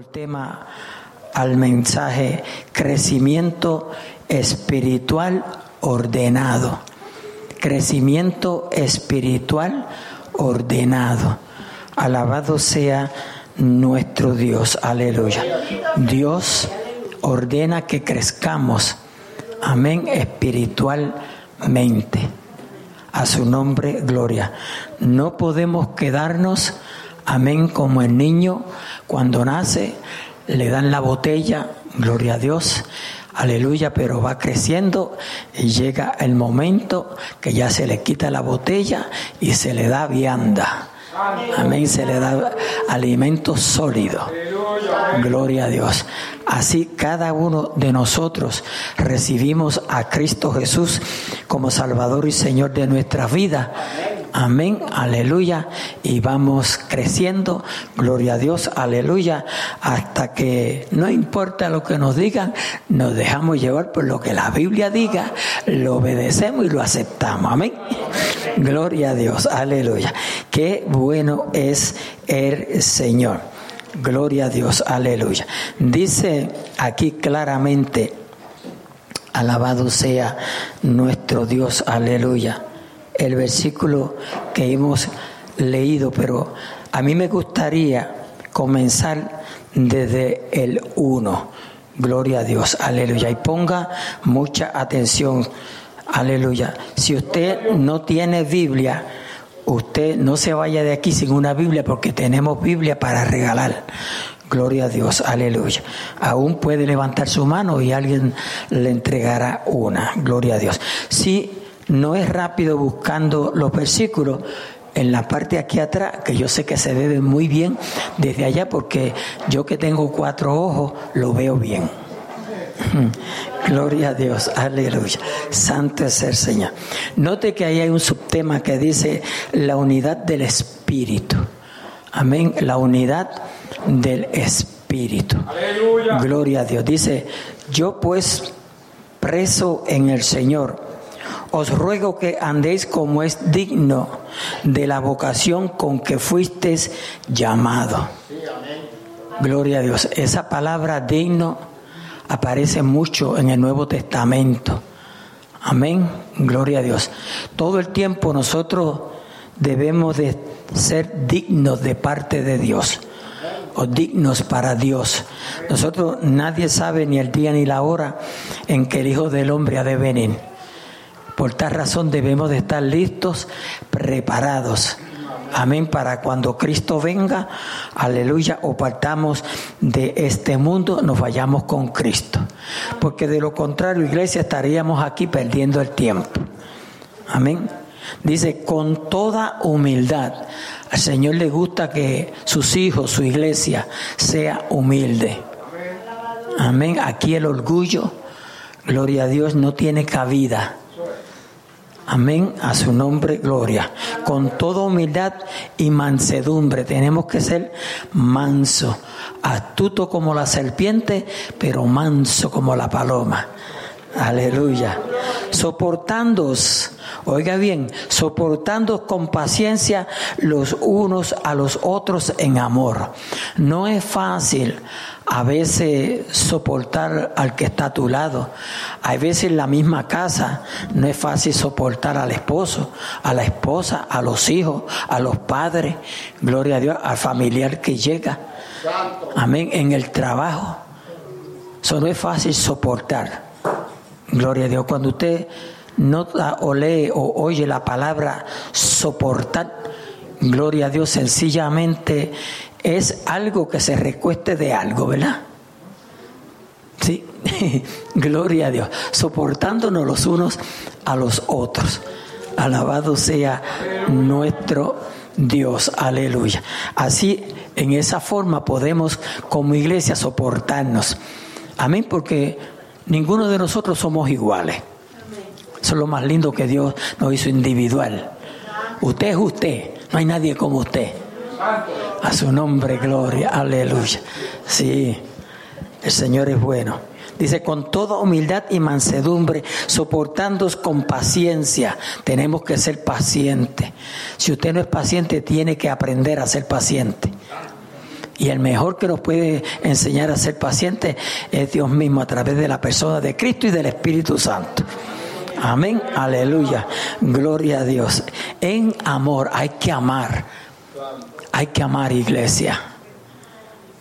el tema al mensaje crecimiento espiritual ordenado. Crecimiento espiritual ordenado. Alabado sea nuestro Dios. Aleluya. Dios ordena que crezcamos. Amén. Espiritualmente. A su nombre, gloria. No podemos quedarnos, amén, como el niño cuando nace, le dan la botella, gloria a Dios, aleluya, pero va creciendo y llega el momento que ya se le quita la botella y se le da vianda. Amén, se le da alimento sólido. Gloria a Dios. Así cada uno de nosotros recibimos a Cristo Jesús como Salvador y Señor de nuestra vida. Amén, aleluya. Y vamos creciendo, gloria a Dios, aleluya, hasta que no importa lo que nos digan, nos dejamos llevar por lo que la Biblia diga, lo obedecemos y lo aceptamos. Amén. Gloria a Dios, aleluya. Qué bueno es el Señor. Gloria a Dios, aleluya. Dice aquí claramente, alabado sea nuestro Dios, aleluya el versículo que hemos leído, pero a mí me gustaría comenzar desde el 1. Gloria a Dios, aleluya. Y ponga mucha atención, aleluya. Si usted no tiene Biblia, usted no se vaya de aquí sin una Biblia porque tenemos Biblia para regalar. Gloria a Dios, aleluya. Aún puede levantar su mano y alguien le entregará una. Gloria a Dios. Si no es rápido buscando los versículos en la parte aquí atrás, que yo sé que se ve muy bien desde allá, porque yo que tengo cuatro ojos, lo veo bien. Gloria a Dios, aleluya. Santo es el Señor. Note que ahí hay un subtema que dice la unidad del Espíritu. Amén, la unidad del Espíritu. Gloria a Dios. Dice, yo pues preso en el Señor os ruego que andéis como es digno de la vocación con que fuisteis llamado. Gloria a Dios. Esa palabra digno aparece mucho en el Nuevo Testamento. Amén. Gloria a Dios. Todo el tiempo nosotros debemos de ser dignos de parte de Dios o dignos para Dios. Nosotros nadie sabe ni el día ni la hora en que el Hijo del Hombre ha de venir. Por tal razón debemos de estar listos, preparados. Amén, para cuando Cristo venga, aleluya, o partamos de este mundo, nos vayamos con Cristo. Porque de lo contrario, iglesia, estaríamos aquí perdiendo el tiempo. Amén. Dice, con toda humildad. Al Señor le gusta que sus hijos, su iglesia, sea humilde. Amén. Aquí el orgullo, gloria a Dios, no tiene cabida. Amén, a su nombre, gloria. Con toda humildad y mansedumbre. Tenemos que ser manso, astuto como la serpiente, pero manso como la paloma. Aleluya. Soportándoos, oiga bien, soportando con paciencia los unos a los otros en amor. No es fácil a veces soportar al que está a tu lado. Hay veces en la misma casa no es fácil soportar al esposo, a la esposa, a los hijos, a los padres, gloria a Dios, al familiar que llega. Amén, en el trabajo. Eso no es fácil soportar. Gloria a Dios. Cuando usted nota o lee o oye la palabra soportar, gloria a Dios, sencillamente es algo que se recueste de algo, ¿verdad? Sí, gloria a Dios, soportándonos los unos a los otros. Alabado sea nuestro Dios, aleluya. Así, en esa forma podemos como iglesia soportarnos. Amén, porque ninguno de nosotros somos iguales. Eso es lo más lindo que Dios nos hizo individual. Usted es usted, no hay nadie como usted. A su nombre, gloria, aleluya. Sí, el Señor es bueno. Dice, con toda humildad y mansedumbre, soportándoos con paciencia. Tenemos que ser pacientes. Si usted no es paciente, tiene que aprender a ser paciente. Y el mejor que nos puede enseñar a ser pacientes es Dios mismo a través de la persona de Cristo y del Espíritu Santo. Amén, aleluya, gloria a Dios. En amor hay que amar, hay que amar iglesia.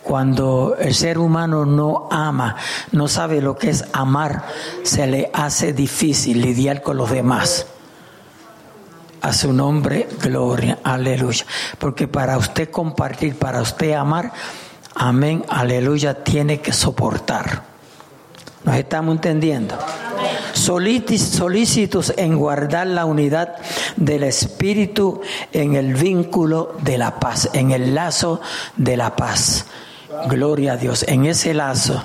Cuando el ser humano no ama, no sabe lo que es amar, se le hace difícil lidiar con los demás. A su nombre, gloria, aleluya. Porque para usted compartir, para usted amar, amén, aleluya, tiene que soportar. ¿Nos estamos entendiendo? Solícitos en guardar la unidad del Espíritu en el vínculo de la paz, en el lazo de la paz. Gloria a Dios. En ese lazo,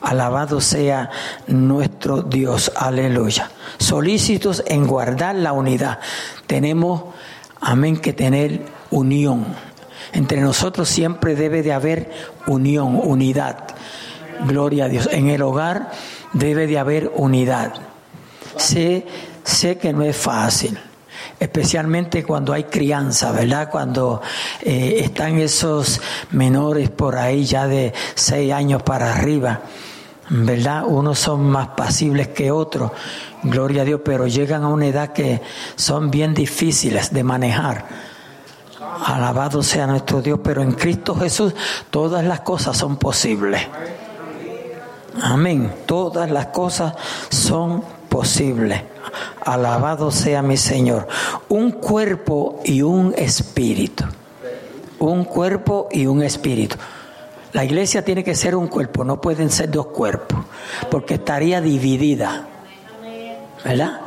alabado sea nuestro Dios. Aleluya. Solícitos en guardar la unidad. Tenemos, amén, que tener unión. Entre nosotros siempre debe de haber unión, unidad. Gloria a Dios. En el hogar debe de haber unidad. Sé, sé que no es fácil especialmente cuando hay crianza, ¿verdad? Cuando eh, están esos menores por ahí ya de seis años para arriba, ¿verdad? Unos son más pasibles que otros, gloria a Dios, pero llegan a una edad que son bien difíciles de manejar. Alabado sea nuestro Dios, pero en Cristo Jesús todas las cosas son posibles. Amén. Todas las cosas son posibles. Alabado sea mi Señor. Un cuerpo y un espíritu. Un cuerpo y un espíritu. La iglesia tiene que ser un cuerpo, no pueden ser dos cuerpos, porque estaría dividida. ¿Verdad?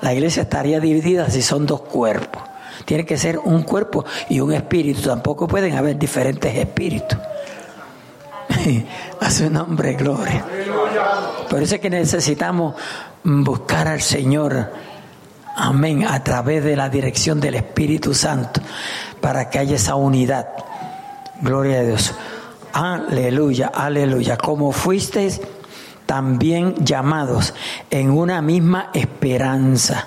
La iglesia estaría dividida si son dos cuerpos. Tiene que ser un cuerpo y un espíritu. Tampoco pueden haber diferentes espíritus. A su nombre, gloria. Por eso es que necesitamos buscar al Señor, amén, a través de la dirección del Espíritu Santo, para que haya esa unidad. Gloria a Dios. Aleluya, aleluya. Como fuisteis también llamados en una misma esperanza.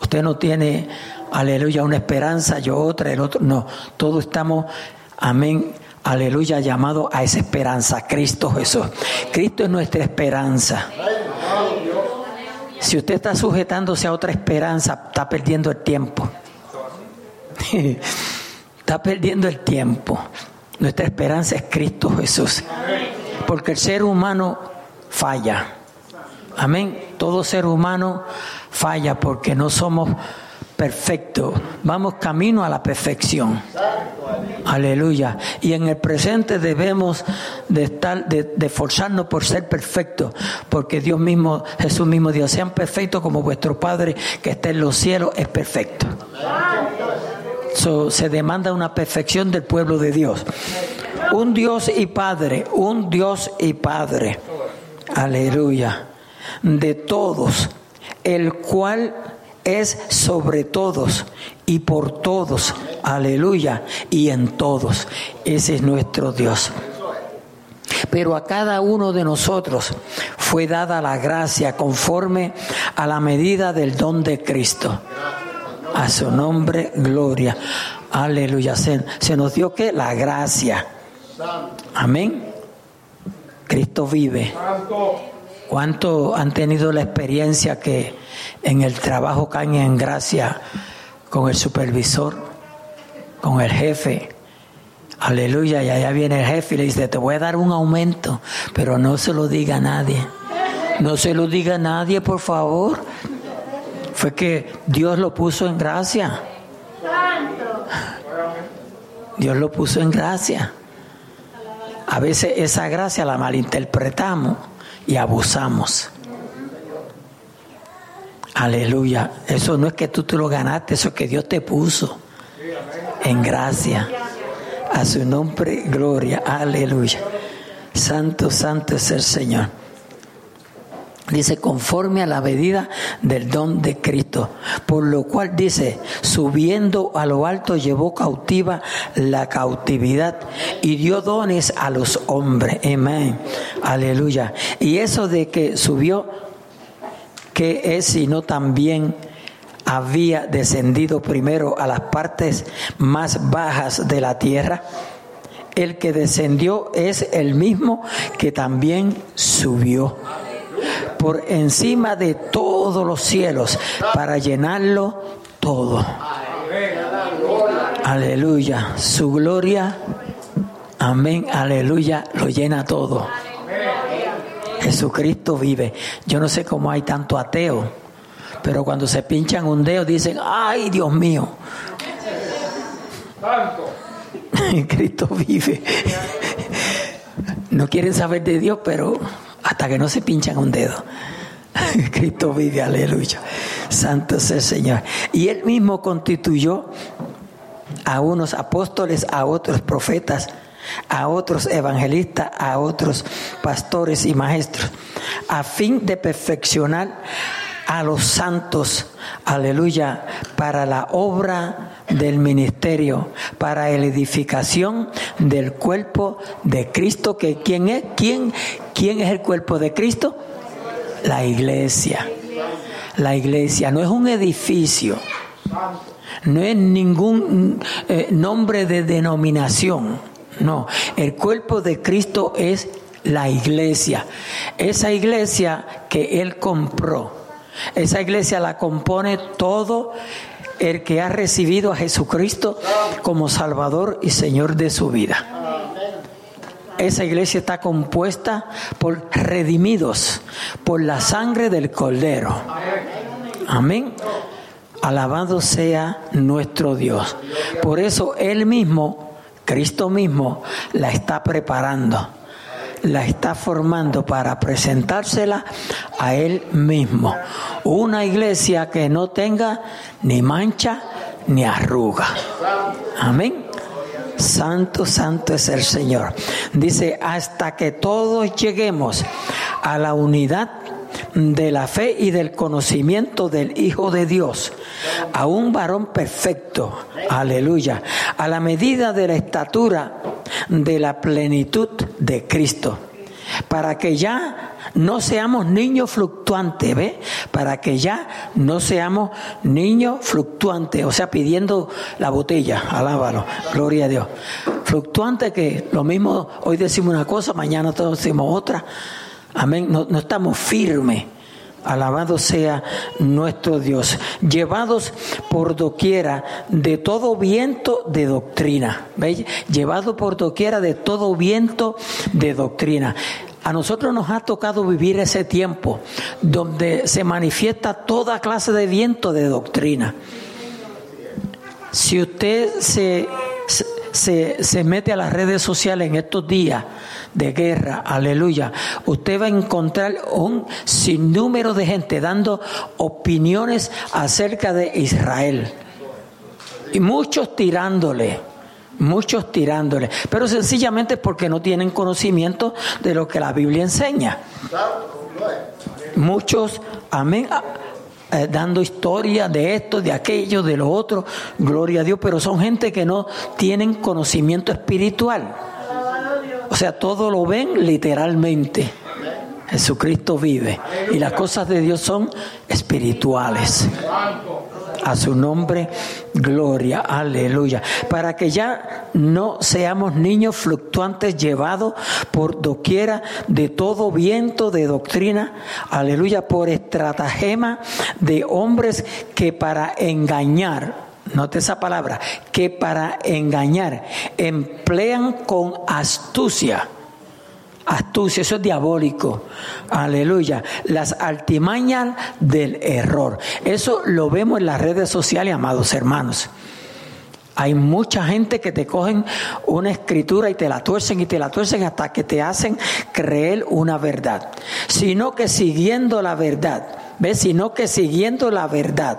Usted no tiene, aleluya, una esperanza, yo otra, el otro. No, todos estamos, amén, aleluya, llamado a esa esperanza, Cristo Jesús. Cristo es nuestra esperanza. Si usted está sujetándose a otra esperanza, está perdiendo el tiempo. está perdiendo el tiempo. Nuestra esperanza es Cristo Jesús. Porque el ser humano falla. Amén. Todo ser humano falla porque no somos perfectos. Vamos camino a la perfección. Aleluya. Y en el presente debemos de estar, de, esforzarnos por ser perfectos, porque Dios mismo, Jesús mismo Dios, sean perfectos como vuestro Padre que está en los cielos es perfecto. se demanda una perfección del pueblo de Dios. Un Dios y Padre, un Dios y Padre. Aleluya. De todos, el cual es sobre todos y por todos. Aleluya. Y en todos. Ese es nuestro Dios. Pero a cada uno de nosotros fue dada la gracia conforme a la medida del don de Cristo. A su nombre, gloria. Aleluya. Se, nos dio que la gracia. Amén. Cristo vive. ¿Cuánto han tenido la experiencia que en el trabajo caen en gracia con el supervisor, con el jefe? Aleluya, y allá viene el jefe y le dice, te voy a dar un aumento, pero no se lo diga a nadie. No se lo diga a nadie, por favor. Fue que Dios lo puso en gracia. Dios lo puso en gracia. A veces esa gracia la malinterpretamos y abusamos. Aleluya. Eso no es que tú te lo ganaste, eso es que Dios te puso en gracia. A su nombre, gloria. Aleluya. Santo, santo es el Señor. Dice, conforme a la medida del don de Cristo. Por lo cual dice, subiendo a lo alto llevó cautiva la cautividad y dio dones a los hombres. Amén. Aleluya. Y eso de que subió, que es sino también había descendido primero a las partes más bajas de la tierra? el que descendió es el mismo que también subió por encima de todos los cielos para llenarlo todo. Aleluya. Su gloria, amén, aleluya, lo llena todo. Jesucristo vive. Yo no sé cómo hay tanto ateo, pero cuando se pinchan un dedo dicen, ay Dios mío. Cristo vive. No quieren saber de Dios, pero hasta que no se pinchan un dedo. Cristo vive, aleluya. Santo es el Señor. Y él mismo constituyó a unos apóstoles, a otros profetas, a otros evangelistas, a otros pastores y maestros, a fin de perfeccionar a los santos, aleluya, para la obra del ministerio, para la edificación del cuerpo de Cristo, que quién es, quién, quién es el cuerpo de Cristo? La iglesia. La iglesia. No es un edificio, no es ningún eh, nombre de denominación, no, el cuerpo de Cristo es la iglesia, esa iglesia que Él compró, esa iglesia la compone todo el que ha recibido a Jesucristo como Salvador y Señor de su vida. Esa iglesia está compuesta por redimidos, por la sangre del Cordero. Amén. Alabado sea nuestro Dios. Por eso Él mismo, Cristo mismo, la está preparando, la está formando para presentársela a Él mismo. Una iglesia que no tenga ni mancha ni arruga. Amén. Santo, santo es el Señor. Dice, hasta que todos lleguemos a la unidad de la fe y del conocimiento del Hijo de Dios, a un varón perfecto, aleluya, a la medida de la estatura de la plenitud de Cristo, para que ya no seamos niños fluctuantes, ¿ve? Para que ya no seamos niños fluctuantes, o sea, pidiendo la botella, alábalo, gloria a Dios. Fluctuante que lo mismo, hoy decimos una cosa, mañana todos decimos otra. Amén, no, no estamos firmes. Alabado sea nuestro Dios. Llevados por doquiera de todo viento de doctrina. ¿Veis? Llevado por doquiera de todo viento de doctrina. A nosotros nos ha tocado vivir ese tiempo donde se manifiesta toda clase de viento de doctrina. Si usted se, se, se, mete a las redes sociales en estos días de guerra, aleluya, usted va a encontrar un sinnúmero de gente dando opiniones acerca de Israel. Y muchos tirándole muchos tirándole, pero sencillamente porque no tienen conocimiento de lo que la Biblia enseña. Muchos, amén, eh, dando historia de esto, de aquello, de lo otro, gloria a Dios, pero son gente que no tienen conocimiento espiritual. O sea, todo lo ven literalmente. Jesucristo vive y las cosas de Dios son espirituales. A su nombre, gloria, aleluya. Para que ya no seamos niños fluctuantes llevados por doquiera de todo viento de doctrina, aleluya, por estratagema de hombres que para engañar, note esa palabra, que para engañar emplean con astucia astucia, eso es diabólico. Aleluya. Las altimañas del error. Eso lo vemos en las redes sociales, amados hermanos. Hay mucha gente que te cogen una escritura y te la tuercen y te la tuercen hasta que te hacen creer una verdad. Sino que siguiendo la verdad, ¿ves? Sino que siguiendo la verdad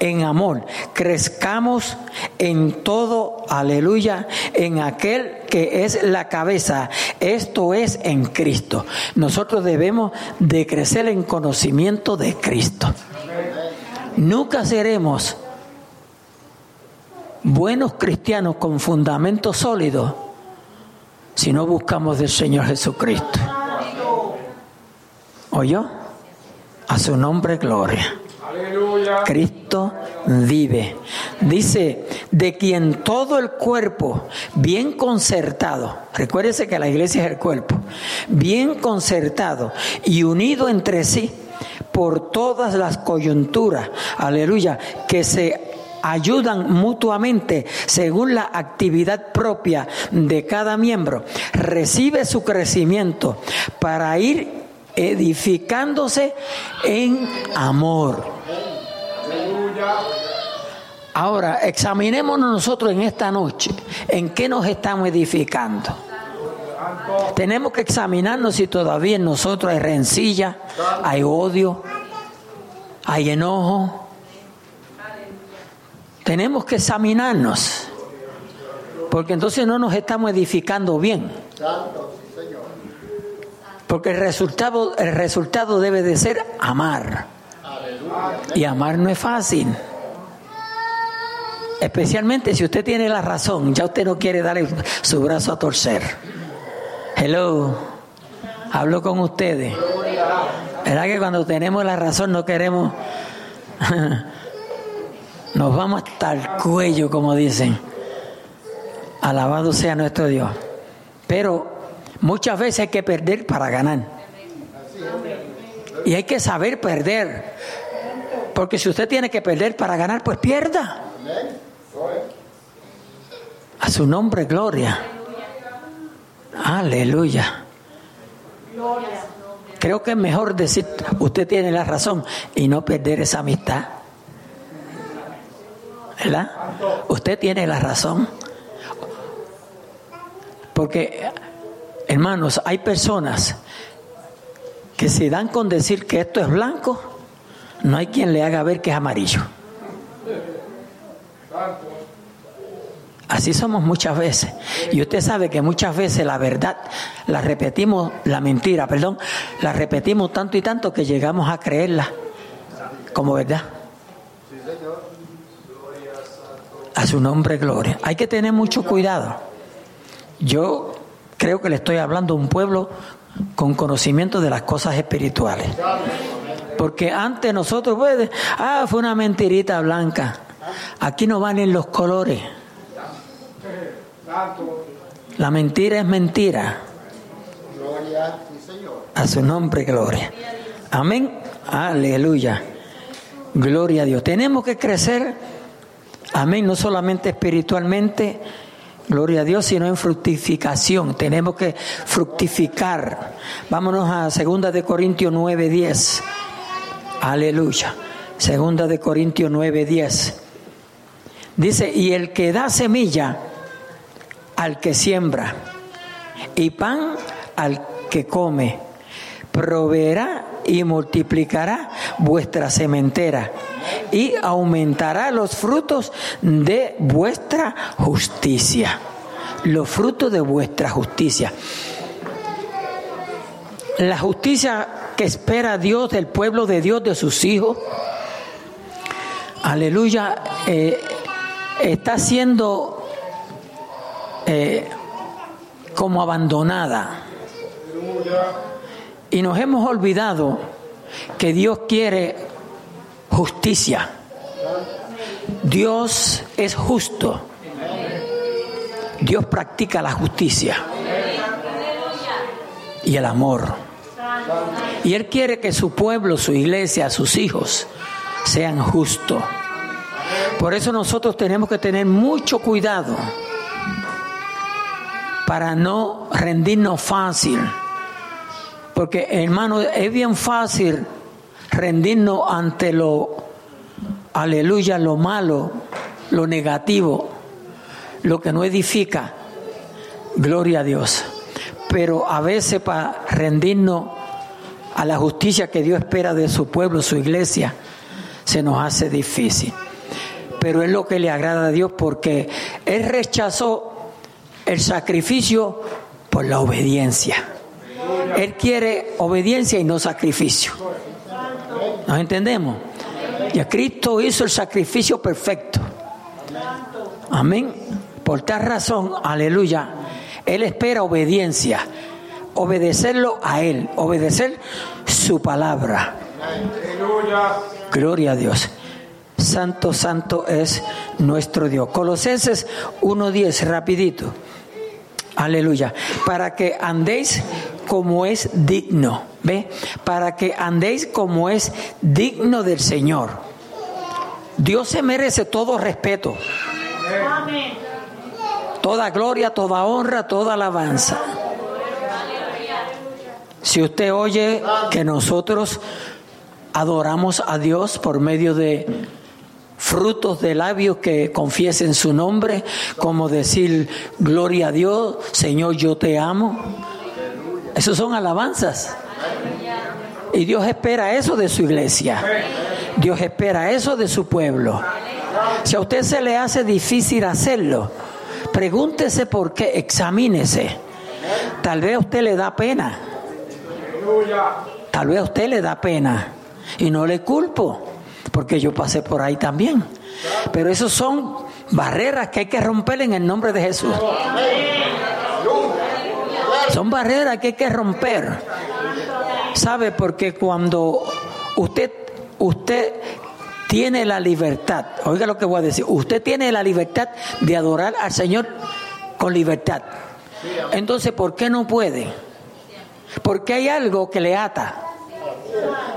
en amor, crezcamos en todo, aleluya, en aquel que es la cabeza, esto es en Cristo. Nosotros debemos de crecer en conocimiento de Cristo. Nunca seremos buenos cristianos con fundamento sólido si no buscamos del Señor Jesucristo. ¿Oyó? A su nombre, gloria. Cristo vive. Dice, de quien todo el cuerpo, bien concertado, recuérdese que la iglesia es el cuerpo, bien concertado y unido entre sí por todas las coyunturas, aleluya, que se ayudan mutuamente según la actividad propia de cada miembro, recibe su crecimiento para ir edificándose en amor. Ahora, examinémonos nosotros en esta noche, en qué nos estamos edificando. Tenemos que examinarnos si todavía en nosotros hay rencilla, hay odio, hay enojo. Tenemos que examinarnos, porque entonces no nos estamos edificando bien. Porque el resultado, el resultado debe de ser amar. Y amar no es fácil. Especialmente si usted tiene la razón, ya usted no quiere darle su brazo a torcer. Hello, hablo con ustedes. ¿Verdad que cuando tenemos la razón no queremos... Nos vamos hasta el cuello, como dicen. Alabado sea nuestro Dios. Pero muchas veces hay que perder para ganar. Y hay que saber perder. Porque si usted tiene que perder para ganar, pues pierda. A su nombre, gloria. Aleluya. Creo que es mejor decir, usted tiene la razón y no perder esa amistad. ¿Verdad? Usted tiene la razón. Porque, hermanos, hay personas que se dan con decir que esto es blanco, no hay quien le haga ver que es amarillo. Así somos muchas veces. Y usted sabe que muchas veces la verdad la repetimos, la mentira, perdón, la repetimos tanto y tanto que llegamos a creerla como verdad. A su nombre, gloria. Hay que tener mucho cuidado. Yo creo que le estoy hablando a un pueblo con conocimiento de las cosas espirituales. Porque antes nosotros, pues, ah, fue una mentirita blanca. Aquí no van en los colores. La mentira es mentira. A su nombre, gloria. Amén. Aleluya. Gloria a Dios. Tenemos que crecer, amén, no solamente espiritualmente, gloria a Dios, sino en fructificación. Tenemos que fructificar. Vámonos a segunda de Corintios 9, 10. Aleluya. Segunda de Corintios 9, 10. Dice, y el que da semilla al que siembra y pan al que come, proveerá y multiplicará vuestra sementera y aumentará los frutos de vuestra justicia. Los frutos de vuestra justicia. La justicia que espera Dios del pueblo de Dios, de sus hijos. Aleluya. Eh, está siendo eh, como abandonada. Y nos hemos olvidado que Dios quiere justicia. Dios es justo. Dios practica la justicia y el amor. Y Él quiere que su pueblo, su iglesia, sus hijos sean justos. Por eso nosotros tenemos que tener mucho cuidado para no rendirnos fácil. Porque hermano, es bien fácil rendirnos ante lo, aleluya, lo malo, lo negativo, lo que no edifica. Gloria a Dios. Pero a veces para rendirnos a la justicia que Dios espera de su pueblo, su iglesia, se nos hace difícil pero es lo que le agrada a Dios porque Él rechazó el sacrificio por la obediencia. Él quiere obediencia y no sacrificio. ¿Nos entendemos? Y a Cristo hizo el sacrificio perfecto. Amén. Por tal razón, aleluya, Él espera obediencia. Obedecerlo a Él, obedecer su palabra. Gloria a Dios. Santo, santo es nuestro Dios. Colosenses 1.10, rapidito. Aleluya. Para que andéis como es digno. ¿Ve? Para que andéis como es digno del Señor. Dios se merece todo respeto. Toda gloria, toda honra, toda alabanza. Si usted oye que nosotros adoramos a Dios por medio de frutos de labios que confiesen su nombre, como decir, gloria a Dios, Señor, yo te amo. Esos son alabanzas. Y Dios espera eso de su iglesia. Dios espera eso de su pueblo. Si a usted se le hace difícil hacerlo, pregúntese por qué, examínese. Tal vez a usted le da pena. Tal vez a usted le da pena. Y no le culpo porque yo pasé por ahí también. Pero esos son barreras que hay que romper en el nombre de Jesús. Son barreras que hay que romper. ¿Sabe? Porque cuando usted, usted tiene la libertad, oiga lo que voy a decir, usted tiene la libertad de adorar al Señor con libertad. Entonces, ¿por qué no puede? Porque hay algo que le ata.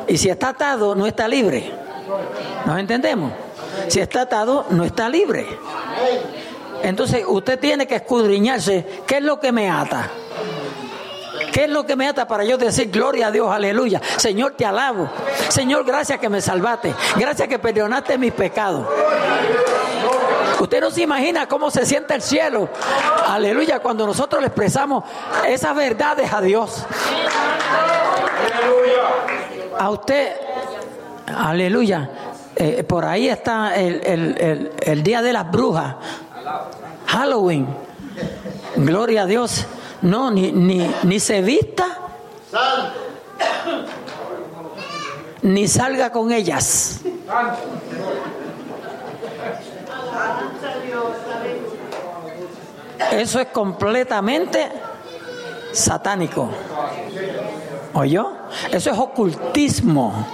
Y si está atado, no está libre. ¿Nos entendemos? Si está atado, no está libre. Entonces usted tiene que escudriñarse. ¿Qué es lo que me ata? ¿Qué es lo que me ata para yo decir gloria a Dios, aleluya? Señor, te alabo. Señor, gracias que me salvaste. Gracias que perdonaste mis pecados. Usted no se imagina cómo se siente el cielo. Aleluya, cuando nosotros le expresamos esas verdades a Dios. A usted Aleluya. Eh, por ahí está el, día de las brujas. Halloween. Gloria a Dios. No, ni, ni, ni se vista. Ni salga con ellas. Eso es completamente satánico. ¿Oyó? Eso es ocultismo.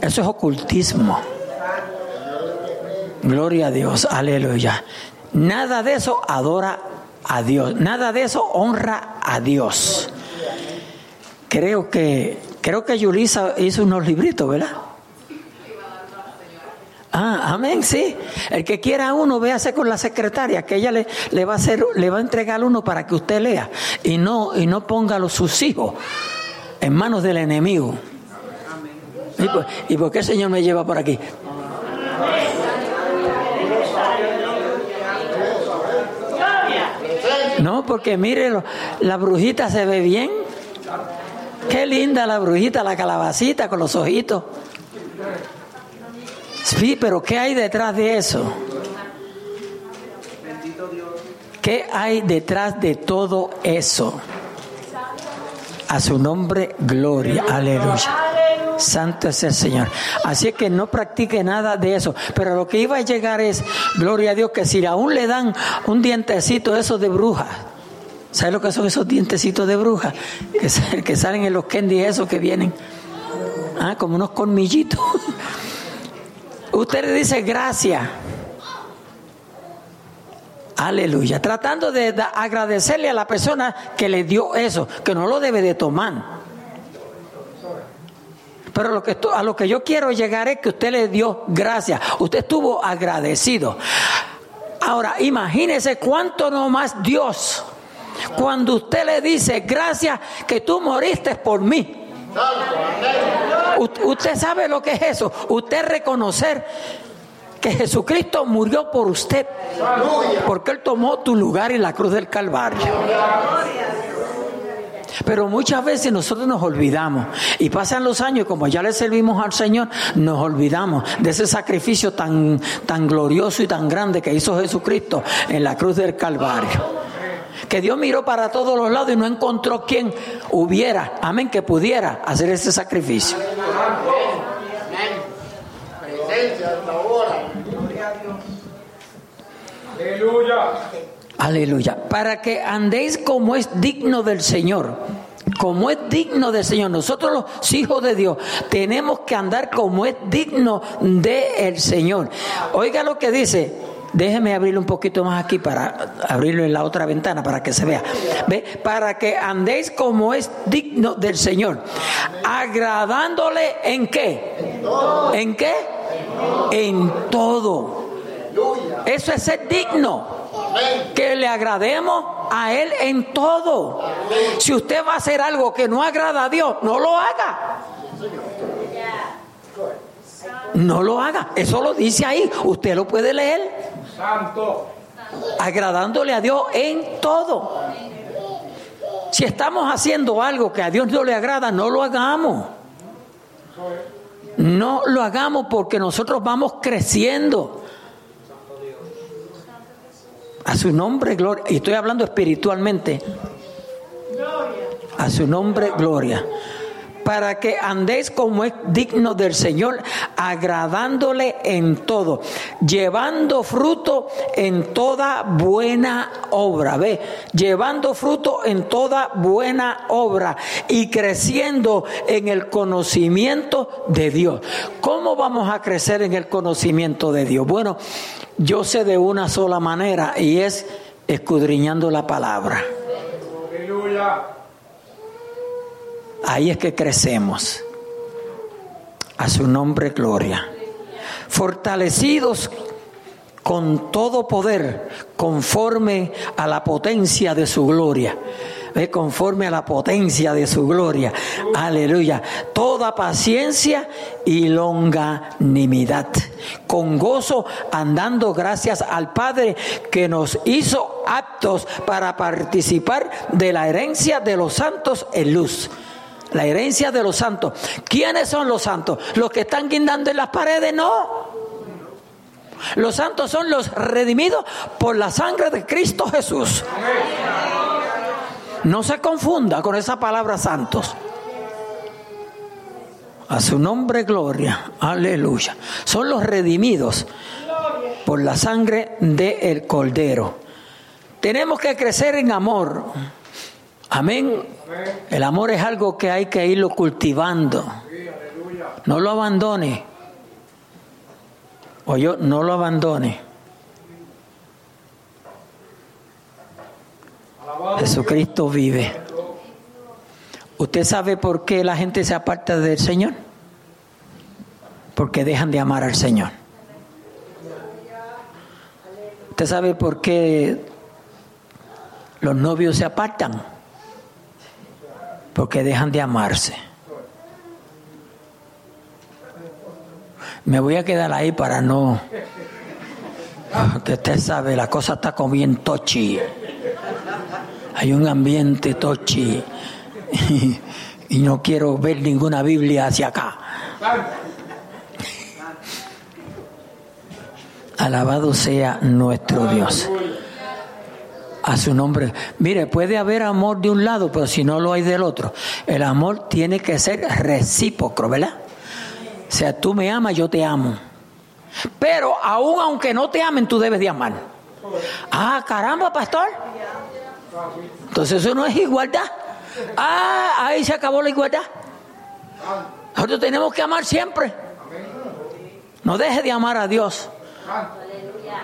Eso es ocultismo. Gloria a Dios, aleluya. Nada de eso adora a Dios, nada de eso honra a Dios. Creo que creo que Yulisa hizo unos libritos, ¿verdad? Ah, amén, sí. El que quiera uno, véase con la secretaria, que ella le, le, va a hacer, le va a entregar uno para que usted lea y no, y no ponga a sus hijos en manos del enemigo. ¿Y por, qué el Señor me lleva por aquí? No, porque mire, la brujita se ve bien. Qué linda la brujita, la calabacita con los ojitos. Sí, pero ¿qué hay detrás de eso? ¿Qué hay detrás de todo eso? A su nombre, gloria. Aleluya. Santo es el Señor. Así que no practique nada de eso. Pero lo que iba a llegar es, gloria a Dios, que si aún le dan un dientecito de esos de bruja, ¿sabe lo que son esos dientecitos de bruja? Que, que salen en los candy esos que vienen. Ah, como unos colmillitos. Usted le dice gracias. Aleluya. Tratando de agradecerle a la persona que le dio eso, que no lo debe de tomar. Pero lo que, a lo que yo quiero llegar es que usted le dio gracias. Usted estuvo agradecido. Ahora, imagínese cuánto no más Dios. Cuando usted le dice, gracias que tú moriste por mí. Usted sabe lo que es eso. Usted reconocer que Jesucristo murió por usted. Porque Él tomó tu lugar en la cruz del Calvario. Pero muchas veces nosotros nos olvidamos y pasan los años como ya le servimos al Señor, nos olvidamos de ese sacrificio tan, tan glorioso y tan grande que hizo Jesucristo en la cruz del Calvario. Que Dios miró para todos los lados y no encontró quien hubiera, amén, que pudiera hacer ese sacrificio. Aleluya. Aleluya. Para que andéis como es digno del Señor. como es digno del Señor. Nosotros los hijos de Dios tenemos que andar como es digno del Señor. Oiga lo que dice. Déjeme abrirlo un poquito más aquí para abrirlo en la otra ventana para que se vea. ¿Ve? Para que andéis como es digno del Señor. Agradándole en qué? ¿En qué? En todo. Eso es ser digno. Que le agrademos a Él en todo. Si usted va a hacer algo que no agrada a Dios, no lo haga. No lo haga. Eso lo dice ahí. Usted lo puede leer. Santo. Agradándole a Dios en todo. Si estamos haciendo algo que a Dios no le agrada, no lo hagamos. No lo hagamos porque nosotros vamos creciendo. A su nombre, gloria. Y estoy hablando espiritualmente. A su nombre, gloria para que andéis como es digno del Señor, agradándole en todo, llevando fruto en toda buena obra. Ve, llevando fruto en toda buena obra y creciendo en el conocimiento de Dios. ¿Cómo vamos a crecer en el conocimiento de Dios? Bueno, yo sé de una sola manera y es escudriñando la palabra. Aleluya. Ahí es que crecemos. A su nombre, gloria. Fortalecidos con todo poder, conforme a la potencia de su gloria. Conforme a la potencia de su gloria. Aleluya. Toda paciencia y longanimidad. Con gozo andando gracias al Padre que nos hizo aptos para participar de la herencia de los santos en luz. La herencia de los santos. ¿Quiénes son los santos? ¿Los que están guindando en las paredes? No. Los santos son los redimidos por la sangre de Cristo Jesús. No se confunda con esa palabra santos. A su nombre gloria. Aleluya. Son los redimidos por la sangre del Cordero. Tenemos que crecer en amor. Amén. El amor es algo que hay que irlo cultivando. No lo abandone. O yo no lo abandone. Jesucristo vive. ¿Usted sabe por qué la gente se aparta del Señor? Porque dejan de amar al Señor. ¿Usted sabe por qué los novios se apartan? Porque dejan de amarse. Me voy a quedar ahí para no... Que usted sabe, la cosa está como bien tochi. Hay un ambiente tochi. Y, no quiero ver ninguna Biblia hacia acá. Alabado sea nuestro Dios a su nombre. Mire, puede haber amor de un lado, pero si no lo hay del otro. El amor tiene que ser recíproco, ¿verdad? O sea, tú me amas, yo te amo. Pero aún aunque no te amen, tú debes de amar. Ah, caramba, pastor. Entonces eso no es igualdad. Ah, ahí se acabó la igualdad. Nosotros tenemos que amar siempre. No deje de amar a Dios.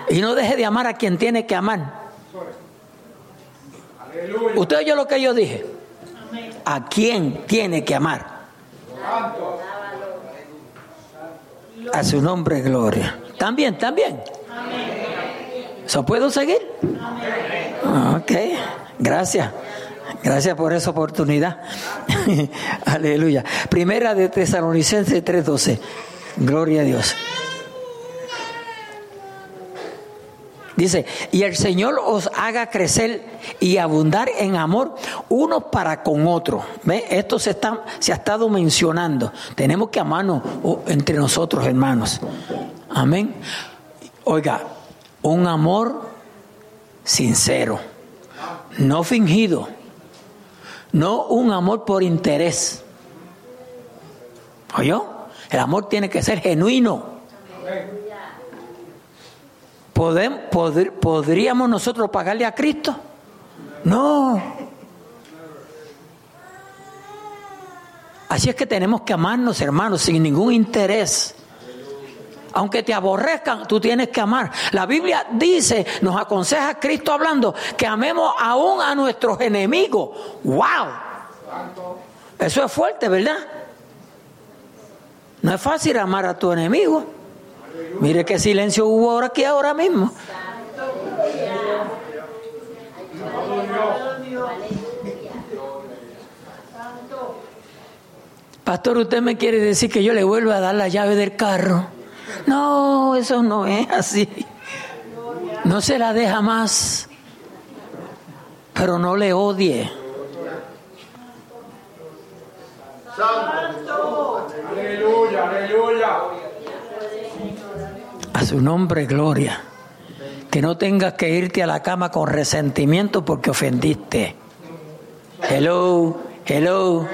Y no deje de amar a quien tiene que amar. ¿Usted oye lo que yo dije? ¿A quién tiene que amar? A su nombre, gloria. ¿También, también? ¿So puedo seguir? Ok, gracias. Gracias por esa oportunidad. Aleluya. Primera de Tesalonicenses 3:12. Gloria a Dios. Dice, y el Señor os haga crecer y abundar en amor unos para con otros. ¿Ve? Esto se, está, se ha estado mencionando. Tenemos que amarnos entre nosotros, hermanos. Amén. Oiga, un amor sincero, no fingido, no un amor por interés. ¿Oyó? El amor tiene que ser genuino. ¿Podríamos nosotros pagarle a Cristo? No. Así es que tenemos que amarnos, hermanos, sin ningún interés. Aunque te aborrezcan, tú tienes que amar. La Biblia dice, nos aconseja Cristo hablando, que amemos aún a nuestros enemigos. ¡Wow! Eso es fuerte, ¿verdad? No es fácil amar a tu enemigo. Mire qué silencio hubo ahora aquí ahora mismo. Pastor, usted me quiere decir que yo le vuelva a dar la llave del carro. No, eso no es así. No se la deja más, pero no le odie. Aleluya, aleluya. A su nombre, gloria. Que no tengas que irte a la cama con resentimiento porque ofendiste. Hello, hello.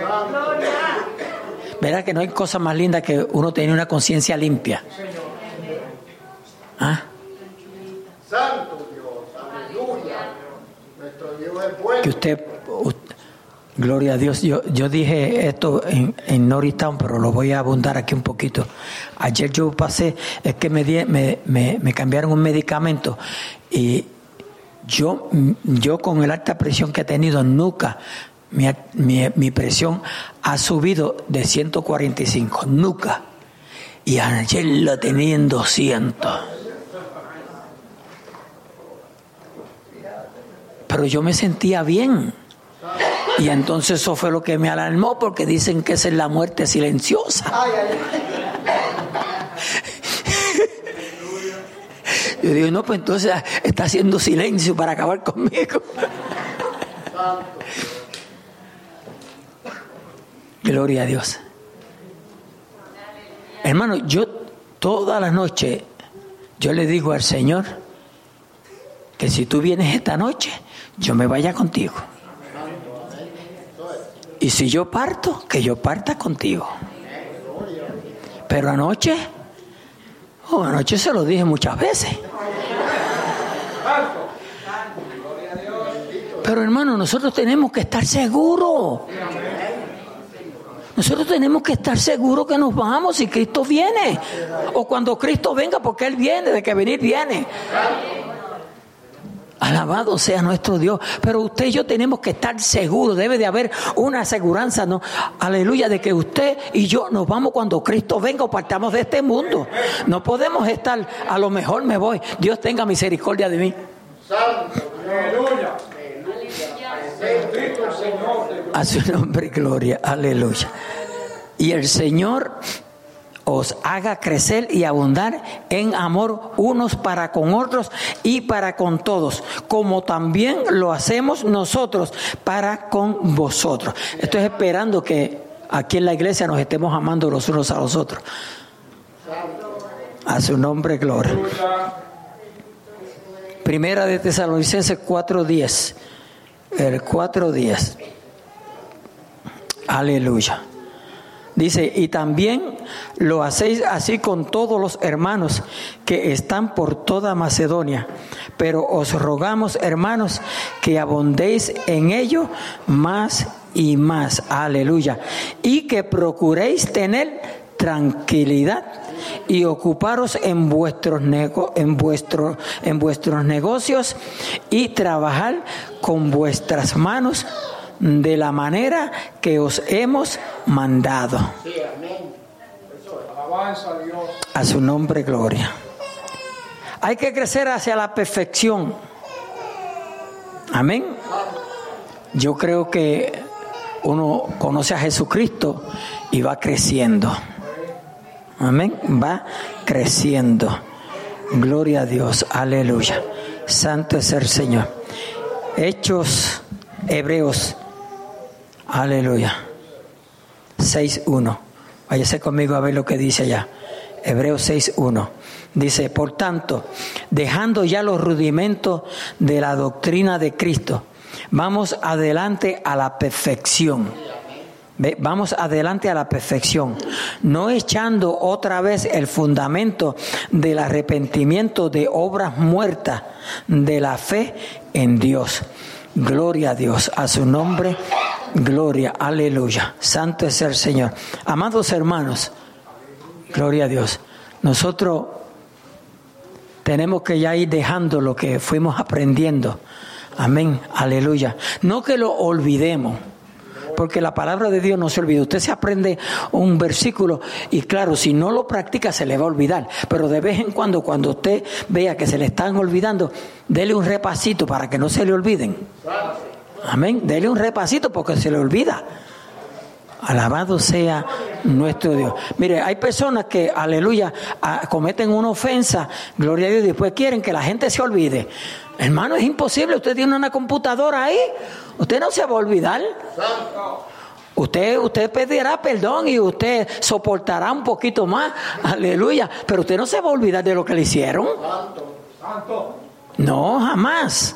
Verá que no hay cosa más linda que uno tener una conciencia limpia. ¿Ah? Santo Dios, aleluya. Nuestro Dios es bueno. Que usted, gloria a Dios, yo, yo dije esto en, en Norristown, pero lo voy a abundar aquí un poquito. Ayer yo pasé, es que me, me, me, me cambiaron un medicamento y yo, yo con el alta presión que he tenido nunca mi, mi, presión ha subido de 145, nunca. Y ayer lo tenía en 200. Pero yo me sentía bien. Y entonces eso fue lo que me alarmó porque dicen que esa es la muerte silenciosa. Yo digo, no, pues entonces está haciendo silencio para acabar conmigo. Gloria a Dios. Hermano, yo toda la noche, yo le digo al Señor que si tú vienes esta noche, yo me vaya contigo. Y si yo parto, que yo parta contigo. Pero anoche, oh, anoche se lo dije muchas veces. Pero hermano, nosotros tenemos que estar seguros. Nosotros tenemos que estar seguros que nos vamos si Cristo viene. O cuando Cristo venga, porque Él viene, de que venir viene. Alabado sea nuestro Dios. Pero usted y yo tenemos que estar seguros. Debe de haber una aseguranza, ¿no? Aleluya, de que usted y yo nos vamos cuando Cristo venga o partamos de este mundo. No podemos estar, a lo mejor me voy. Dios tenga misericordia de mí. Aleluya. A su nombre, gloria. Aleluya. Y el Señor haga crecer y abundar en amor unos para con otros y para con todos, como también lo hacemos nosotros para con vosotros. Estoy esperando que aquí en la iglesia nos estemos amando los unos a los otros. A su nombre, gloria. Primera de Tesalonicenses 4.10. El 4.10. Aleluya. Dice, y también lo hacéis así con todos los hermanos que están por toda Macedonia. Pero os rogamos, hermanos, que abundéis en ello más y más. Aleluya. Y que procuréis tener tranquilidad y ocuparos en vuestros, en, vuestro, en vuestros negocios y trabajar con vuestras manos de la manera que os hemos mandado. A su nombre, gloria. Hay que crecer hacia la perfección. Amén. Yo creo que uno conoce a Jesucristo y va creciendo. Amén. Va creciendo. Gloria a Dios. Aleluya. Santo es el Señor. Hechos Hebreos. Aleluya. 6.1. Váyase conmigo a ver lo que dice allá. Hebreos 6.1. Dice, por tanto, dejando ya los rudimentos de la doctrina de Cristo, vamos adelante a la perfección Vamos adelante a la perfección, no echando otra vez el fundamento del arrepentimiento de obras muertas de la fe en Dios, Gloria a Dios, a su nombre, gloria, aleluya. Santo es el Señor. Amados hermanos, gloria a Dios. Nosotros tenemos que ya ir dejando lo que fuimos aprendiendo. Amén, aleluya. No que lo olvidemos porque la palabra de Dios no se olvida. Usted se aprende un versículo y claro, si no lo practica se le va a olvidar, pero de vez en cuando, cuando usted vea que se le están olvidando, dele un repasito para que no se le olviden. Amén, dele un repasito porque se le olvida. Alabado sea nuestro Dios. Mire, hay personas que, aleluya, cometen una ofensa, gloria a Dios, y después quieren que la gente se olvide. Hermano, es imposible. Usted tiene una computadora ahí. Usted no se va a olvidar. Usted, usted pedirá perdón y usted soportará un poquito más. Aleluya. Pero usted no se va a olvidar de lo que le hicieron. No, jamás.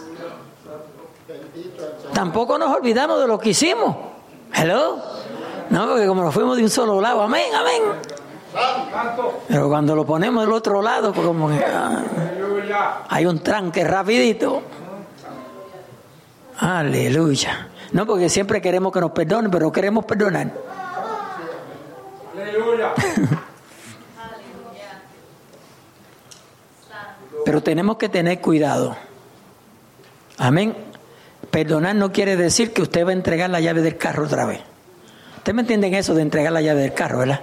Tampoco nos olvidamos de lo que hicimos. Hello. No, porque como nos fuimos de un solo lado, amén, amén. Pero cuando lo ponemos del otro lado, pues como que ah, hay un tranque rapidito. Aleluya. No, porque siempre queremos que nos perdonen, pero queremos perdonar. Aleluya. pero tenemos que tener cuidado. Amén. Perdonar no quiere decir que usted va a entregar la llave del carro otra vez. ¿Usted me entiende en eso de entregar la llave del carro, verdad?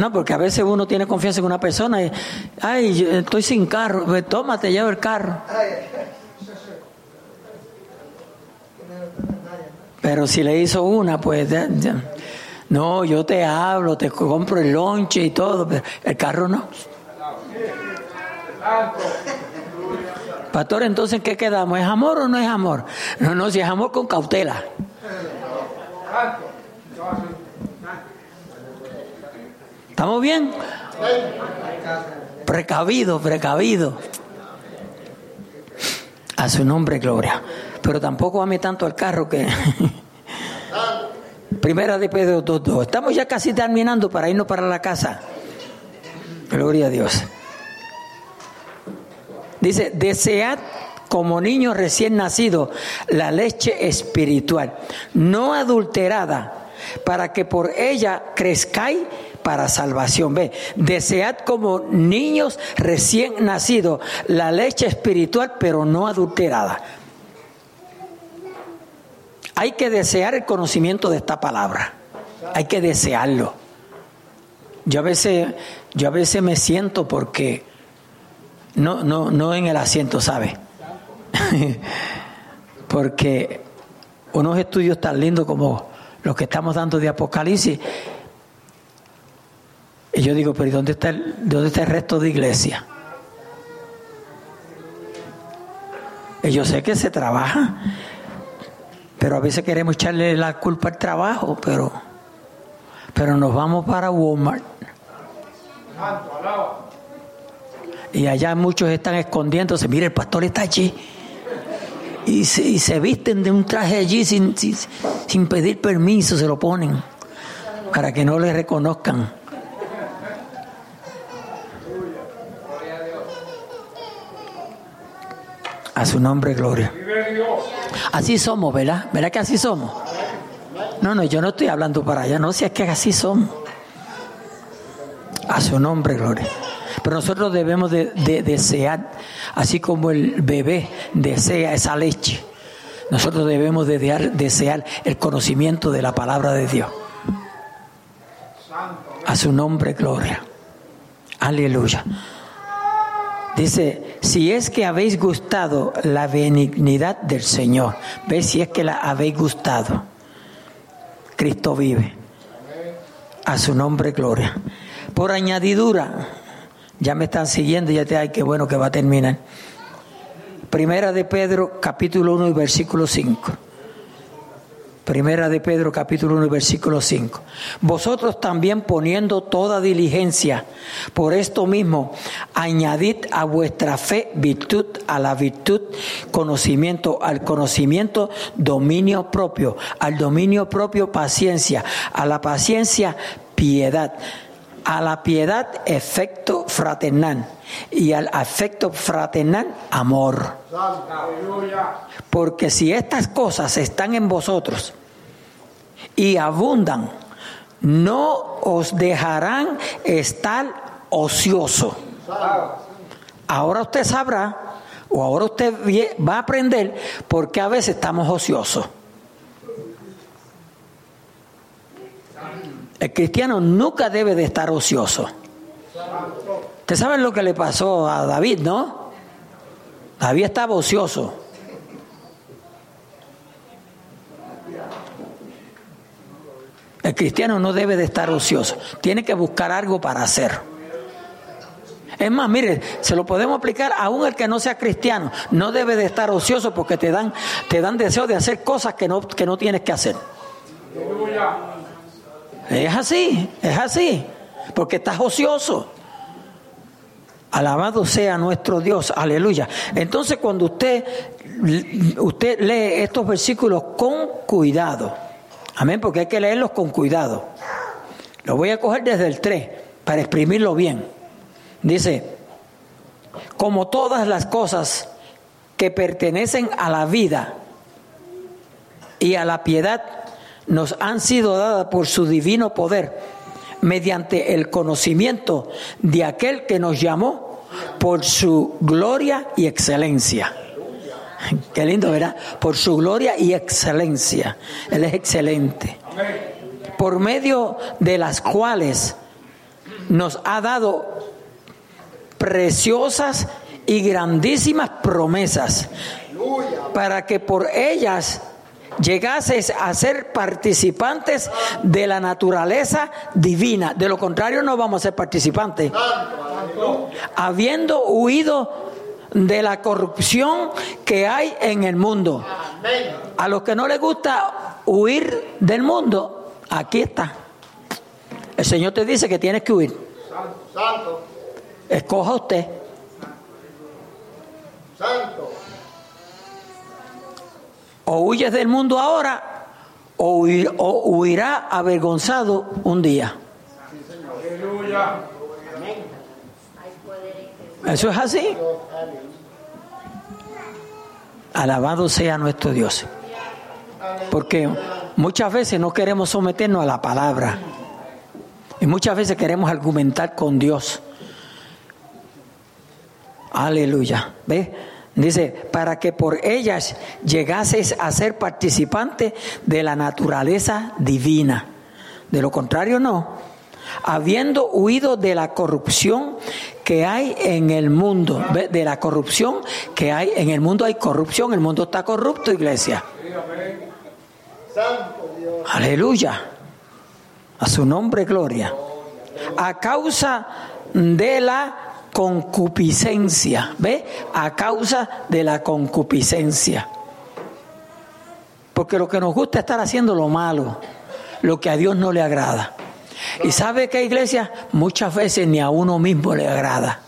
No, porque a veces uno tiene confianza en una persona y, ay, estoy sin carro, pues tómate, lleva el carro. Pero si le hizo una, pues no, yo te hablo, te compro el lonche y todo, pero el carro no. Pastor, entonces, ¿qué quedamos? ¿Es amor o no es amor? No, no, si es amor con cautela. ¿Estamos bien? Precavido, precavido. A su nombre, gloria. Pero tampoco ame tanto al carro que. Primera de Pedro 2.2. Estamos ya casi terminando para irnos para la casa. Gloria a Dios. Dice, desead como niños recién nacidos la leche espiritual, no adulterada, para que por ella crezcáis para salvación. Ve, desead como niños recién nacidos la leche espiritual, pero no adulterada. Hay que desear el conocimiento de esta palabra. Hay que desearlo. Yo a veces, yo a veces me siento porque no, no, no en el asiento, ¿sabe? porque unos estudios tan lindos como los que estamos dando de Apocalipsis y yo digo, pero ¿dónde está el, dónde está el resto de iglesia? Y yo sé que se trabaja, pero a veces queremos echarle la culpa al trabajo, pero, pero nos vamos para Walmart. Y allá muchos están escondiéndose. Mire, el pastor está allí. Y se, y se visten de un traje allí sin, sin, sin pedir permiso, se lo ponen para que no le reconozcan. A su nombre, gloria. Así somos, ¿verdad? ¿Verdad que así somos? No, no, yo no estoy hablando para allá, no, si es que así somos. A su nombre, gloria. Pero nosotros debemos de, desear, así como el bebé desea esa leche, nosotros debemos de desear el conocimiento de la palabra de Dios. A su nombre, gloria. Aleluya. Dice, si es que habéis gustado la benignidad del Señor, ¿ves? Si es que la habéis gustado, Cristo vive. A su nombre, gloria. Por añadidura, ya me están siguiendo, ya te hay que bueno que va a terminar. Primera de Pedro, capítulo 1 y versículo 5. Primera de Pedro capítulo 1 versículo 5. Vosotros también poniendo toda diligencia por esto mismo, añadid a vuestra fe virtud, a la virtud conocimiento, al conocimiento dominio propio, al dominio propio paciencia, a la paciencia piedad, a la piedad efecto fraternal y al afecto fraternal amor. Porque si estas cosas están en vosotros y abundan, no os dejarán estar ocioso. Ahora usted sabrá, o ahora usted va a aprender por qué a veces estamos ociosos. El cristiano nunca debe de estar ocioso. Usted sabe lo que le pasó a David, ¿no? David estaba ocioso. El cristiano no debe de estar ocioso, tiene que buscar algo para hacer. Es más, mire, se lo podemos aplicar aún el que no sea cristiano. No debe de estar ocioso porque te dan, te dan deseo de hacer cosas que no, que no tienes que hacer. Es así, es así, porque estás ocioso. Alabado sea nuestro Dios, aleluya. Entonces cuando usted, usted lee estos versículos con cuidado, amén, porque hay que leerlos con cuidado. Lo voy a coger desde el 3 para exprimirlo bien. Dice, como todas las cosas que pertenecen a la vida y a la piedad nos han sido dadas por su divino poder mediante el conocimiento de aquel que nos llamó por su gloria y excelencia. Qué lindo, ¿verdad? Por su gloria y excelencia. Él es excelente. Por medio de las cuales nos ha dado preciosas y grandísimas promesas para que por ellas llegases a ser participantes de la naturaleza divina. De lo contrario, no vamos a ser participantes. Habiendo huido de la corrupción que hay en el mundo. A los que no les gusta huir del mundo, aquí está. El Señor te dice que tienes que huir. Escoja usted. Santo o huyes del mundo ahora o, huirá avergonzado un día. Eso es así. Alabado sea nuestro Dios. Porque muchas veces no queremos someternos a la palabra. Y muchas veces queremos argumentar con Dios. Aleluya. ¿Ve? Dice, para que por ellas llegases a ser participante de la naturaleza divina. De lo contrario, no. Habiendo huido de la corrupción que hay en el mundo, de la corrupción que hay en el mundo, hay corrupción, el mundo está corrupto, iglesia. Aleluya. A su nombre, gloria. A causa de la concupiscencia, ¿ve? A causa de la concupiscencia. Porque lo que nos gusta es estar haciendo lo malo, lo que a Dios no le agrada. Y sabe que iglesia muchas veces ni a uno mismo le agrada.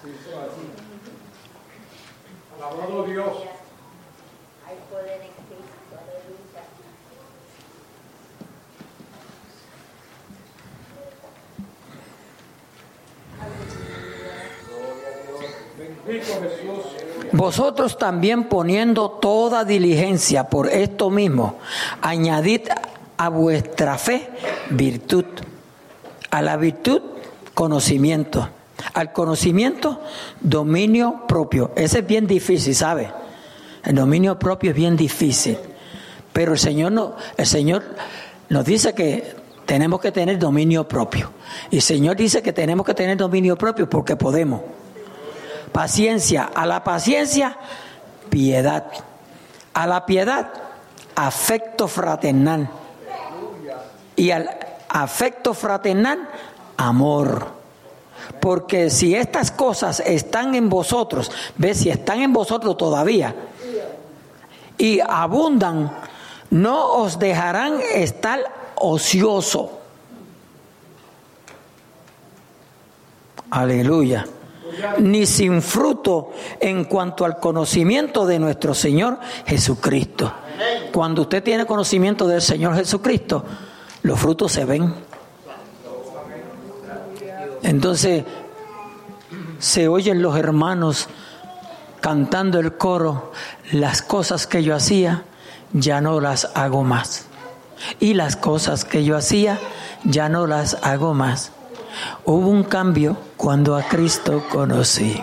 Vosotros también poniendo toda diligencia por esto mismo, añadid a vuestra fe virtud, a la virtud conocimiento, al conocimiento dominio propio. Ese es bien difícil, ¿sabe? El dominio propio es bien difícil, pero el Señor no, el Señor nos dice que tenemos que tener dominio propio. Y el Señor dice que tenemos que tener dominio propio porque podemos paciencia. A la paciencia, piedad. A la piedad, afecto fraternal. Y al afecto fraternal, amor. Porque si estas cosas están en vosotros, ve si están en vosotros todavía y abundan, no os dejarán estar ocioso. Aleluya ni sin fruto en cuanto al conocimiento de nuestro Señor Jesucristo. Cuando usted tiene conocimiento del Señor Jesucristo, los frutos se ven. Entonces, se oyen los hermanos cantando el coro, las cosas que yo hacía, ya no las hago más. Y las cosas que yo hacía, ya no las hago más. Hubo un cambio cuando a Cristo conocí.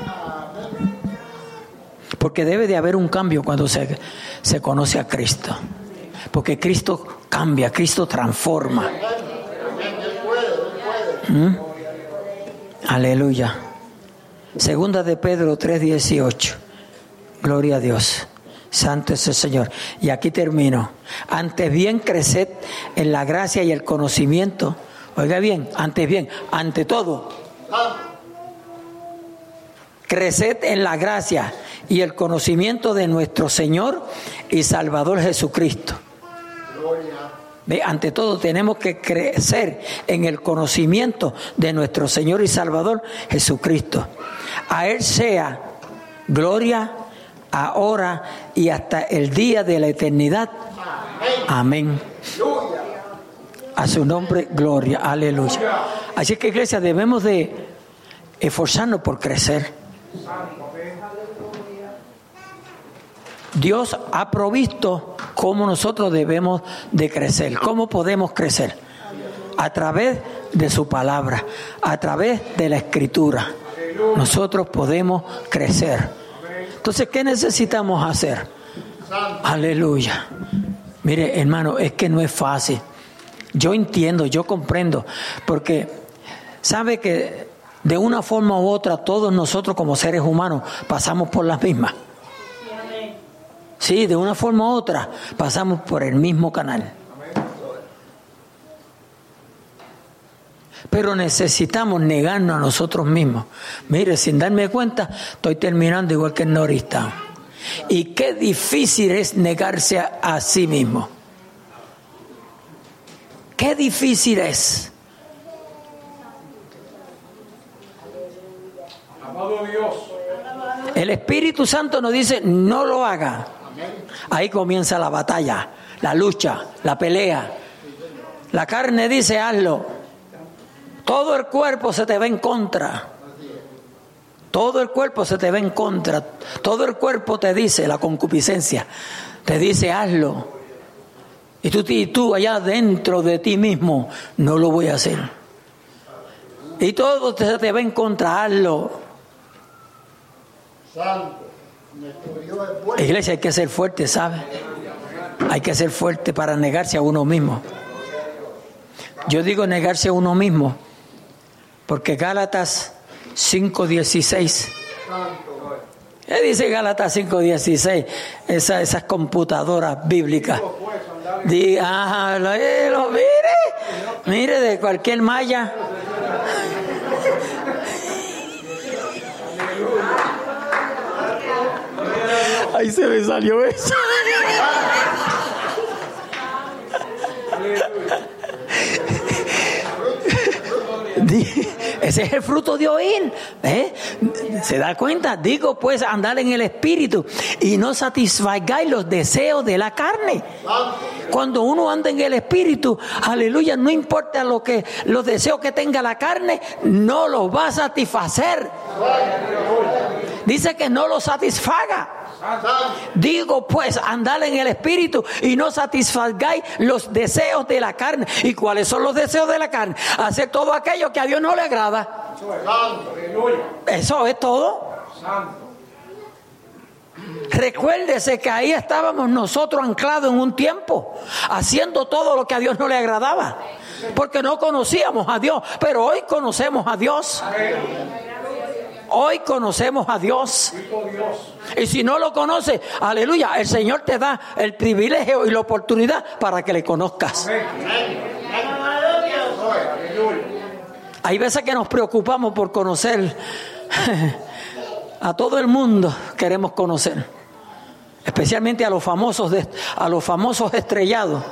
Porque debe de haber un cambio cuando se, se conoce a Cristo. Porque Cristo cambia, Cristo transforma. ¿Mm? Aleluya. Segunda de Pedro 3:18. Gloria a Dios. Santo es el Señor. Y aquí termino. Antes bien, creced en la gracia y el conocimiento. Oiga bien, antes bien, ante todo. Creced en la gracia y el conocimiento de nuestro Señor y Salvador Jesucristo. Ante todo tenemos que crecer en el conocimiento de nuestro Señor y Salvador Jesucristo. A Él sea gloria, ahora y hasta el día de la eternidad. Amén. A su nombre, gloria, aleluya. Así que iglesia, debemos de esforzarnos por crecer. Dios ha provisto cómo nosotros debemos de crecer, cómo podemos crecer. A través de su palabra, a través de la escritura. Nosotros podemos crecer. Entonces, ¿qué necesitamos hacer? Aleluya. Mire, hermano, es que no es fácil. Yo entiendo, yo comprendo, porque sabe que de una forma u otra todos nosotros como seres humanos pasamos por las mismas. Sí, de una forma u otra pasamos por el mismo canal. Pero necesitamos negarnos a nosotros mismos. Mire, sin darme cuenta, estoy terminando igual que el norista. Y qué difícil es negarse a, sí mismo. Qué difícil es. El Espíritu Santo nos dice, no lo haga. Ahí comienza la batalla, la lucha, la pelea. La carne dice, hazlo. Todo el cuerpo se te ve en contra. Todo el cuerpo se te ve en contra. Todo el cuerpo te dice, la concupiscencia, te dice hazlo. Y tú, y tú allá dentro de ti mismo, no lo voy a hacer. Y todo se te ve en contra, hazlo. Iglesia, hay que ser fuerte, ¿sabe? Hay que ser fuerte para negarse a uno mismo. Yo digo negarse a uno mismo porque Gálatas 5.16. ¿Qué dice Gálatas 5.16? Esa, esas computadoras bíblicas. Diga, eh, mire, mire de cualquier malla. Ahí se me salió eso. Ese es el fruto de oír. ¿eh? ¿Se da cuenta? Digo, pues, andar en el espíritu y no satisfagáis los deseos de la carne. Cuando uno anda en el espíritu, aleluya, no importa lo que los deseos que tenga la carne, no los va a satisfacer. Dice que no los satisfaga. Digo pues, andar en el espíritu y no satisfagáis los deseos de la carne. ¿Y cuáles son los deseos de la carne? Hacer todo aquello que a Dios no le agrada. Eso es todo. Recuérdese que ahí estábamos nosotros anclados en un tiempo, haciendo todo lo que a Dios no le agradaba, porque no conocíamos a Dios, pero hoy conocemos a Dios. Hoy conocemos a Dios. Y si no lo conoces, aleluya, el Señor te da el privilegio y la oportunidad para que le conozcas. Hay veces que nos preocupamos por conocer a todo el mundo, queremos conocer, especialmente a los famosos, a los famosos estrellados.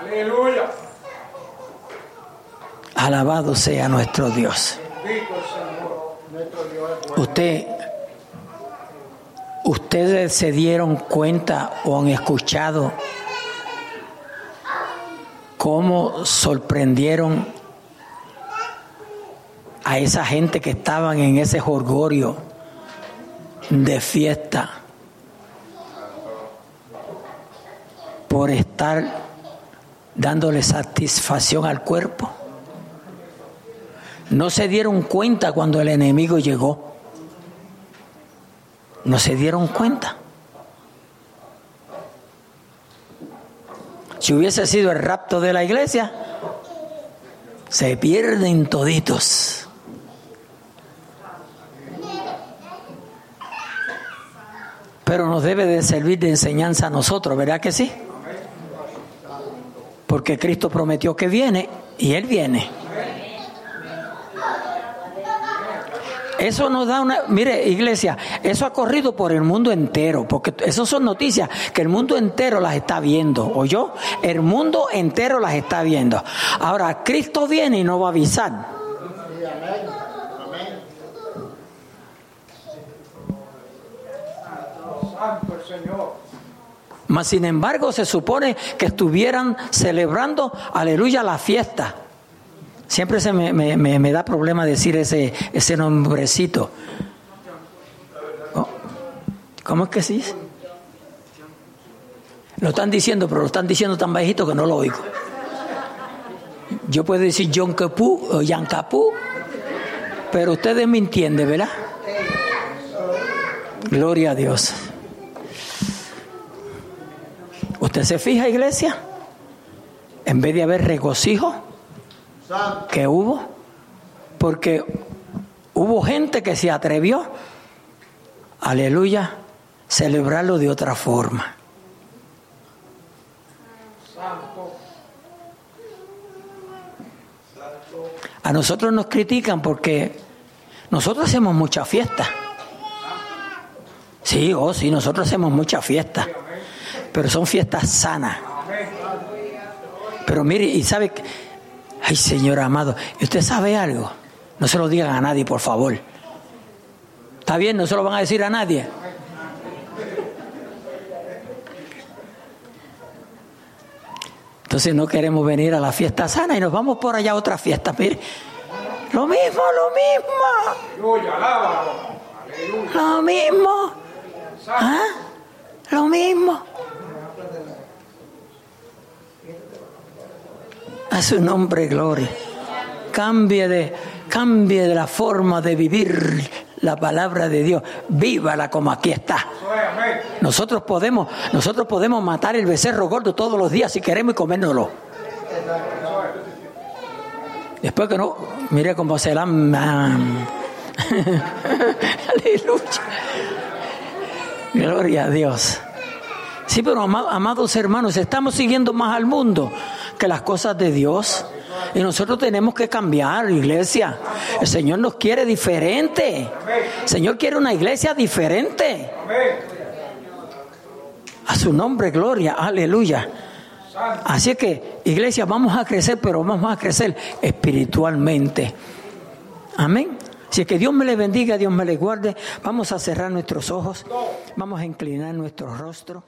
Aleluya. Alabado sea nuestro Dios. Usted, ustedes se dieron cuenta o han escuchado cómo sorprendieron a esa gente que estaban en ese jorgorio de fiesta por estar dándole satisfacción al cuerpo. No se dieron cuenta cuando el enemigo llegó. No se dieron cuenta. Si hubiese sido el rapto de la iglesia, se pierden toditos. Pero nos debe de servir de enseñanza a nosotros, ¿verdad que sí? Porque Cristo prometió que viene y Él viene. Eso nos da una, mire iglesia, eso ha corrido por el mundo entero, porque esas son noticias que el mundo entero las está viendo, ¿o yo? El mundo entero las está viendo. Ahora, Cristo viene y no va a avisar. Mas sin embargo se supone que estuvieran celebrando, aleluya, la fiesta. Siempre se me, me, da problema decir ese, ese nombrecito. Oh, ¿Cómo es que sí? Lo están diciendo, pero lo están diciendo tan bajito que no lo oigo. Yo puedo decir John Capú o Jan pero ustedes me entienden, ¿verdad? Gloria a Dios. ¿Usted se fija, iglesia? En vez de haber regocijo, que hubo, porque hubo gente que se atrevió, aleluya, celebrarlo de otra forma. A nosotros nos critican porque nosotros hacemos mucha fiesta. Sí, oh, sí, nosotros hacemos mucha fiesta. Pero son fiestas sanas. Pero mire, y sabe Ay, Señor amado, ¿y usted sabe algo? No se lo digan a nadie, por favor. ¿Está bien? No se lo van a decir a nadie. Entonces no queremos venir a la fiesta sana y nos vamos por allá a otra fiesta. Mire, lo mismo, lo mismo. Lo mismo. ¿Ah? Lo mismo. A su nombre, gloria. Cambie de, cambie de la forma de vivir la palabra de Dios. Vívala como aquí está. Nosotros podemos, nosotros podemos matar el becerro gordo todos los días si queremos y comérnoslo. Después que no, mire cómo se la... Aleluya. Gloria a Dios. Sí, pero amados hermanos, estamos siguiendo más al mundo que las cosas de Dios. Y nosotros tenemos que cambiar, iglesia. El Señor nos quiere diferente. El Señor quiere una iglesia diferente. A su nombre, gloria, aleluya. Así que, iglesia, vamos a crecer, pero vamos a crecer espiritualmente. Amén. Es que Dios me le bendiga, Dios me le guarde. Vamos a cerrar nuestros ojos, vamos a inclinar nuestro rostro.